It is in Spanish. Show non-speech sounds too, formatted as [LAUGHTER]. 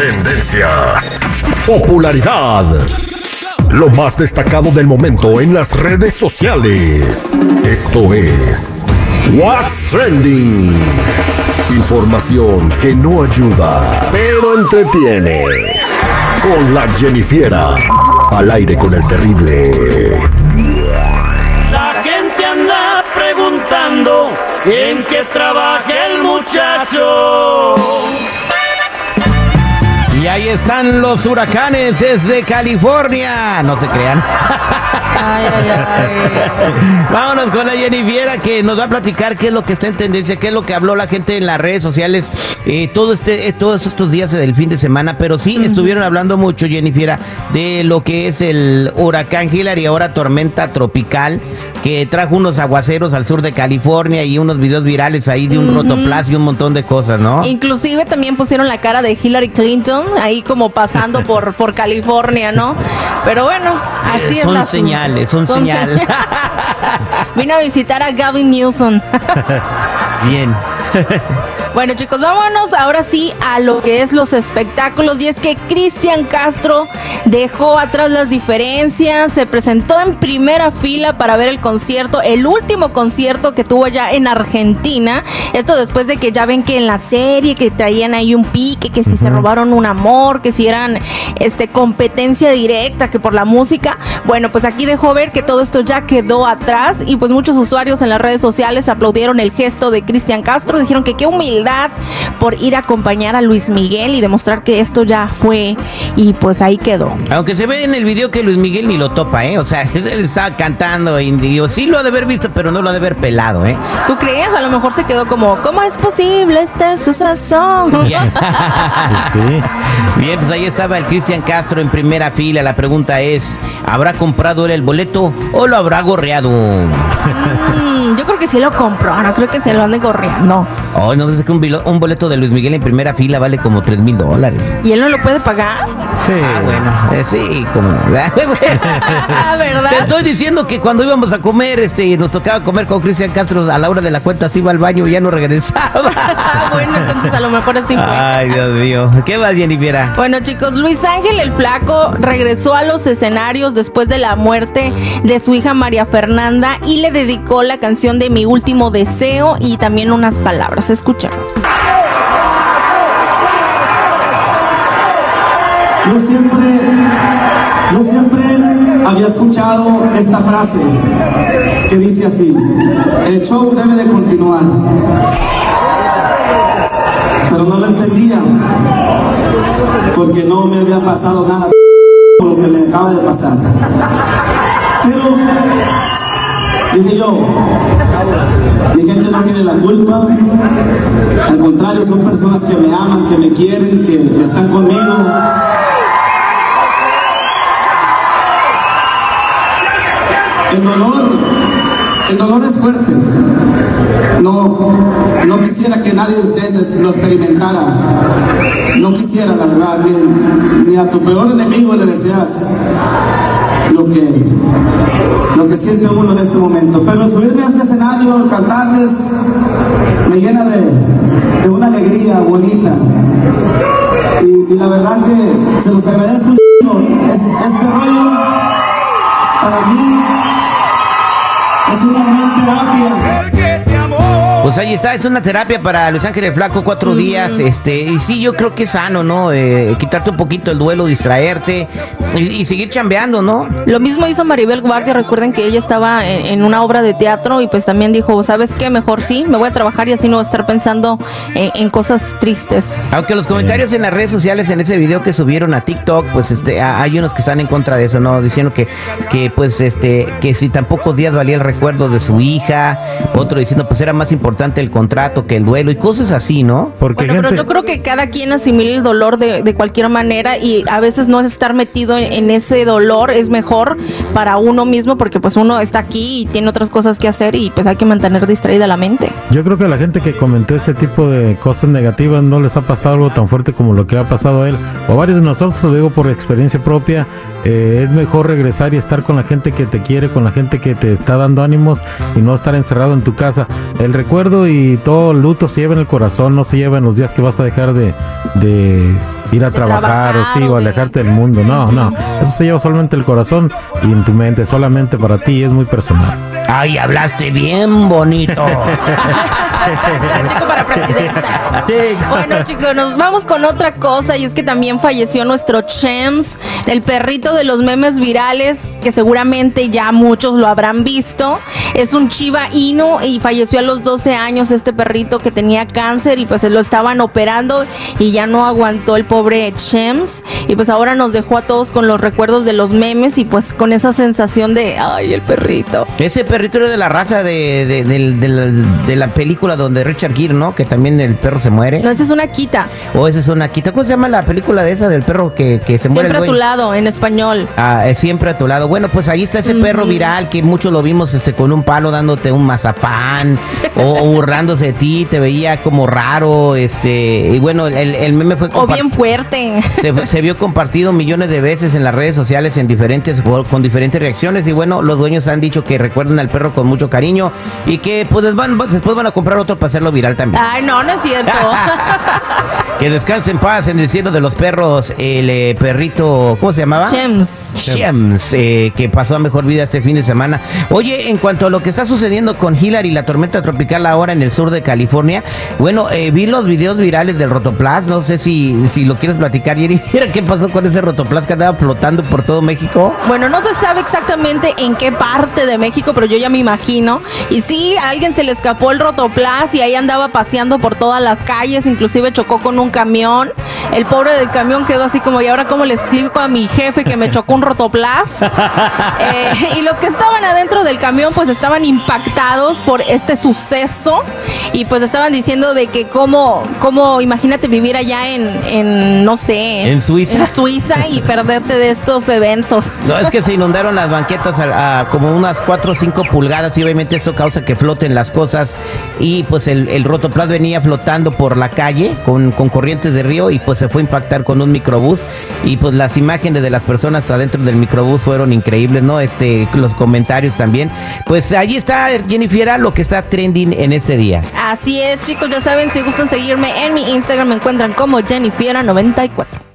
Tendencias. Popularidad. Lo más destacado del momento en las redes sociales. Esto es What's Trending. Información que no ayuda, pero entretiene. Con la Jennifiera. Al aire con el terrible. La gente anda preguntando en qué trabaja el muchacho. Y ahí están los huracanes desde California. No se crean. Ay, ay, ay. Vámonos con la Jennifiera que nos va a platicar qué es lo que está en tendencia, qué es lo que habló la gente en las redes sociales eh, todo este, eh, todos estos días del fin de semana. Pero sí estuvieron hablando mucho, Jennifiera, de lo que es el huracán Hillary, ahora tormenta tropical, que trajo unos aguaceros al sur de California y unos videos virales ahí de un rotoplas y un montón de cosas, ¿no? Inclusive también pusieron la cara de Hillary Clinton ahí como pasando [LAUGHS] por, por California, ¿no? Pero bueno, así es son la señales, son, Son señales. [LAUGHS] Vino a visitar a Gavin Newsom. Bien. [LAUGHS] Bueno chicos, vámonos ahora sí a lo que es los espectáculos. Y es que Cristian Castro dejó atrás las diferencias, se presentó en primera fila para ver el concierto, el último concierto que tuvo ya en Argentina, esto después de que ya ven que en la serie que traían ahí un pique, que si se robaron un amor, que si eran este competencia directa, que por la música, bueno pues aquí dejó ver que todo esto ya quedó atrás y pues muchos usuarios en las redes sociales aplaudieron el gesto de Cristian Castro, dijeron que qué humildad por ir a acompañar a Luis Miguel y demostrar que esto ya fue y pues ahí quedó. Aunque se ve en el video que Luis Miguel ni lo topa, ¿eh? O sea, [LAUGHS] él estaba cantando y digo, sí lo ha de haber visto, pero no lo ha de haber pelado, ¿eh? ¿Tú crees? A lo mejor se quedó como, ¿cómo es posible este suceso? [LAUGHS] Bien. [LAUGHS] Bien, pues ahí estaba el Cristian Castro en primera fila. La pregunta es, ¿habrá comprado él el boleto o lo habrá gorreado? Mm, yo creo que sí lo compró, no creo que se lo ande corriendo. Ay, no sé que un, bilo- un boleto de Luis Miguel en primera fila vale como 3 mil dólares. ¿Y él no lo puede pagar? Ah, bueno, eh, sí, como. [LAUGHS] Te ¿Verdad? estoy diciendo que cuando íbamos a comer, este, nos tocaba comer con Cristian Castro a la hora de la cuenta, se iba al baño y ya no regresaba. [LAUGHS] Ah, bueno, entonces a lo mejor así fue. Ay, Dios mío. ¿Qué más, Jennifer? Bueno chicos, Luis Ángel el Flaco regresó a los escenarios después de la muerte de su hija María Fernanda y le dedicó la canción de Mi Último Deseo y también unas palabras. Escuchamos. Yo siempre, yo siempre había escuchado esta frase que dice así, el show debe de continuar. Pero no lo entendía, porque no me había pasado nada por lo que me acaba de pasar. Pero dije yo, mi gente no tiene la culpa, al contrario, son personas que me aman, que me quieren, que están conmigo. El dolor, el dolor es fuerte. No, no quisiera que nadie de ustedes lo experimentara. No quisiera, la verdad, ni, ni a tu peor enemigo le deseas lo que, lo que siente uno en este momento. Pero subirme a este escenario, cantarles, me llena de, de una alegría bonita. Y, la verdad que se los agradezco un. Es- Este rollo, para mí, es una gran terapia. Pues ahí está, es una terapia para Luis Ángel el Flaco, cuatro días, este, y sí, yo creo que es sano, ¿no? Eh, quitarte un poquito el duelo, distraerte y, y seguir chambeando, ¿no? Lo mismo hizo Maribel Guardia, recuerden que ella estaba en, en una obra de teatro y pues también dijo, ¿sabes qué? Mejor sí, me voy a trabajar y así no voy a estar pensando en, en cosas tristes. Aunque los comentarios en las redes sociales en ese video que subieron a TikTok, pues este, a- hay unos que están en contra de eso, ¿no? Diciendo que, que pues este, que si tan pocos días valía el recuerdo de su hija, otro diciendo pues era más importante el contrato que el duelo y cosas así, ¿no? Porque Bueno, pero yo creo que cada quien asimila el dolor de, de cualquier manera y a veces no es estar metido en, en ese dolor, es mejor para uno mismo porque pues uno está aquí y tiene otras cosas que hacer y pues hay que mantener distraída la mente. yo creo que a la gente que comentó ese tipo de cosas negativas no les ha pasado algo tan fuerte como lo que le ha pasado a él. O varios de nosotros, lo digo por experiencia propia, eh, es mejor regresar y estar con la gente que te quiere, con la gente que te está dando ánimos y no estar encerrado en tu casa. El recuerdo y todo el luto se lleva en el corazón, no se lleva en los días que vas a dejar de, de ir a De trabajar, o trabajar sí, o alejarte del mundo. No, no. Eso se lleva solamente el corazón y en tu mente, solamente para ti, es muy personal. Ay, hablaste bien bonito. [LAUGHS] Chico para presidenta. Bueno, chicos, nos vamos con otra cosa y es que también falleció nuestro Chems, el perrito de los memes virales, que seguramente ya muchos lo habrán visto. Es un Chiva Inu y falleció a los 12 años este perrito que tenía cáncer y pues se lo estaban operando y ya no aguantó el pobre Chems y pues ahora nos dejó a todos con los recuerdos de los memes y pues con esa sensación de, ay, el perrito. Ese perrito era de la raza de, de, de la película donde Richard Gere, ¿no? Que también el perro se muere. No, esa es una quita. O esa es una quita. ¿Cómo se llama la película de esa del perro que, que se muere Siempre a tu lado, en español. Ah, es siempre a tu lado. Bueno, pues ahí está ese perro viral que muchos lo vimos este con un palo dándote un mazapán [LAUGHS] o burlándose de ti, te veía como raro, este, y bueno, el, el meme fue O bien fuerte. se, se vio compartido millones de veces en las redes sociales en diferentes con diferentes reacciones y bueno, los dueños han dicho que recuerdan al perro con mucho cariño y que pues van, después van a comprar otro para hacerlo viral también. Ay, no, no es cierto. [LAUGHS] Que descanse en paz en el cielo de los perros el eh, perrito, ¿cómo se llamaba? Chems. Shems, eh, que pasó a mejor vida este fin de semana. Oye, en cuanto a lo que está sucediendo con Hillary, la tormenta tropical ahora en el sur de California, bueno, eh, vi los videos virales del Rotoplas, no sé si, si lo quieres platicar, Yeri. [LAUGHS] Mira qué pasó con ese Rotoplas que andaba flotando por todo México. Bueno, no se sabe exactamente en qué parte de México, pero yo ya me imagino. Y sí, a alguien se le escapó el rotoplas y ahí andaba paseando por todas las calles, inclusive chocó con un camión. El pobre del camión quedó así como, ¿y ahora cómo le explico a mi jefe que me [LAUGHS] chocó un rotoplas? Eh, y los que estaban adentro del camión pues estaban impactados por este suceso y pues estaban diciendo de que cómo, cómo imagínate vivir allá en, en no sé, ¿En Suiza? en Suiza y perderte de estos eventos. No, es que se inundaron las banquetas a, a como unas 4 o 5 pulgadas y obviamente esto causa que floten las cosas y pues el, el rotoplas venía flotando por la calle con, con corrientes de río y pues se fue a impactar con un microbús y pues las imágenes de las personas adentro del microbús fueron increíbles, ¿no? Este, los comentarios también. Pues allí está Jennifer, lo que está trending en este día. Así es, chicos, ya saben, si gustan seguirme en mi Instagram me encuentran como Jennifiera94.